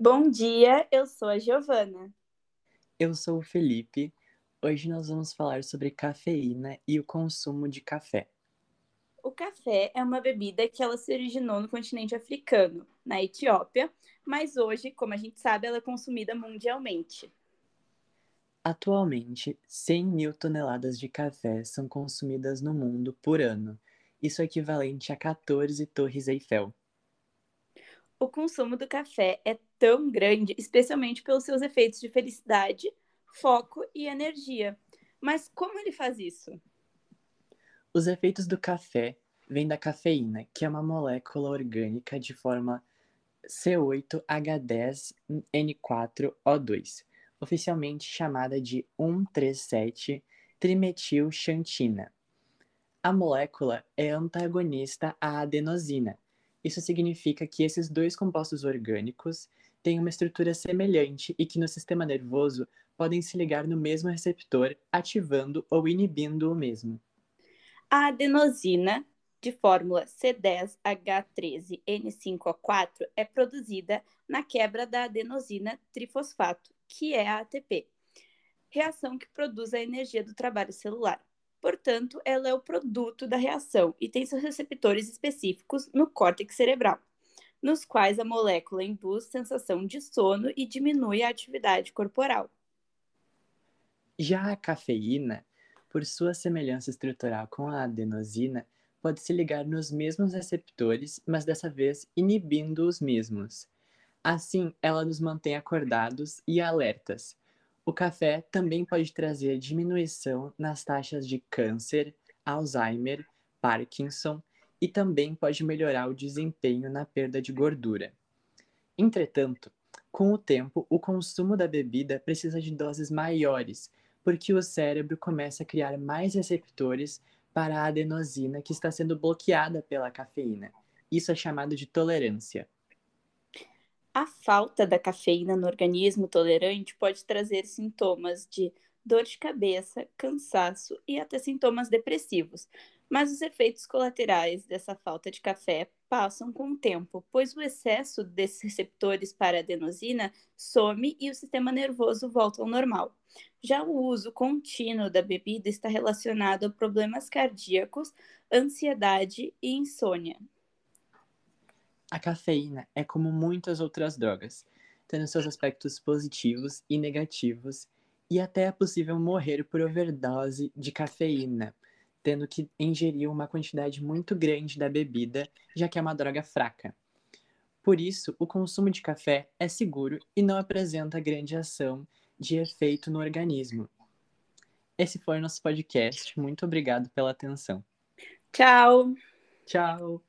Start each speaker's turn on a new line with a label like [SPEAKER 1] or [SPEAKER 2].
[SPEAKER 1] Bom dia, eu sou a Giovana.
[SPEAKER 2] Eu sou o Felipe. Hoje nós vamos falar sobre cafeína e o consumo de café.
[SPEAKER 1] O café é uma bebida que ela se originou no continente africano, na Etiópia, mas hoje, como a gente sabe, ela é consumida mundialmente.
[SPEAKER 2] Atualmente, 100 mil toneladas de café são consumidas no mundo por ano. Isso é equivalente a 14 torres Eiffel.
[SPEAKER 1] O consumo do café é tão grande, especialmente pelos seus efeitos de felicidade, foco e energia. Mas como ele faz isso?
[SPEAKER 2] Os efeitos do café vêm da cafeína, que é uma molécula orgânica de forma C8H10N4O2, oficialmente chamada de 137-trimetilxantina. A molécula é antagonista à adenosina. Isso significa que esses dois compostos orgânicos têm uma estrutura semelhante e que no sistema nervoso podem se ligar no mesmo receptor, ativando ou inibindo o mesmo.
[SPEAKER 1] A adenosina, de fórmula C10H13N5O4, é produzida na quebra da adenosina trifosfato, que é a ATP, reação que produz a energia do trabalho celular. Portanto, ela é o produto da reação e tem seus receptores específicos no córtex cerebral, nos quais a molécula induz sensação de sono e diminui a atividade corporal.
[SPEAKER 2] Já a cafeína, por sua semelhança estrutural com a adenosina, pode se ligar nos mesmos receptores, mas dessa vez inibindo os mesmos. Assim, ela nos mantém acordados e alertas, o café também pode trazer diminuição nas taxas de câncer, Alzheimer, Parkinson e também pode melhorar o desempenho na perda de gordura. Entretanto, com o tempo, o consumo da bebida precisa de doses maiores, porque o cérebro começa a criar mais receptores para a adenosina que está sendo bloqueada pela cafeína. Isso é chamado de tolerância.
[SPEAKER 1] A falta da cafeína no organismo tolerante pode trazer sintomas de dor de cabeça, cansaço e até sintomas depressivos. Mas os efeitos colaterais dessa falta de café passam com o tempo, pois o excesso desses receptores para adenosina some e o sistema nervoso volta ao normal. Já o uso contínuo da bebida está relacionado a problemas cardíacos, ansiedade e insônia.
[SPEAKER 2] A cafeína é como muitas outras drogas, tendo seus aspectos positivos e negativos, e até é possível morrer por overdose de cafeína, tendo que ingerir uma quantidade muito grande da bebida, já que é uma droga fraca. Por isso, o consumo de café é seguro e não apresenta grande ação de efeito no organismo. Esse foi o nosso podcast. Muito obrigado pela atenção.
[SPEAKER 1] Tchau.
[SPEAKER 2] Tchau.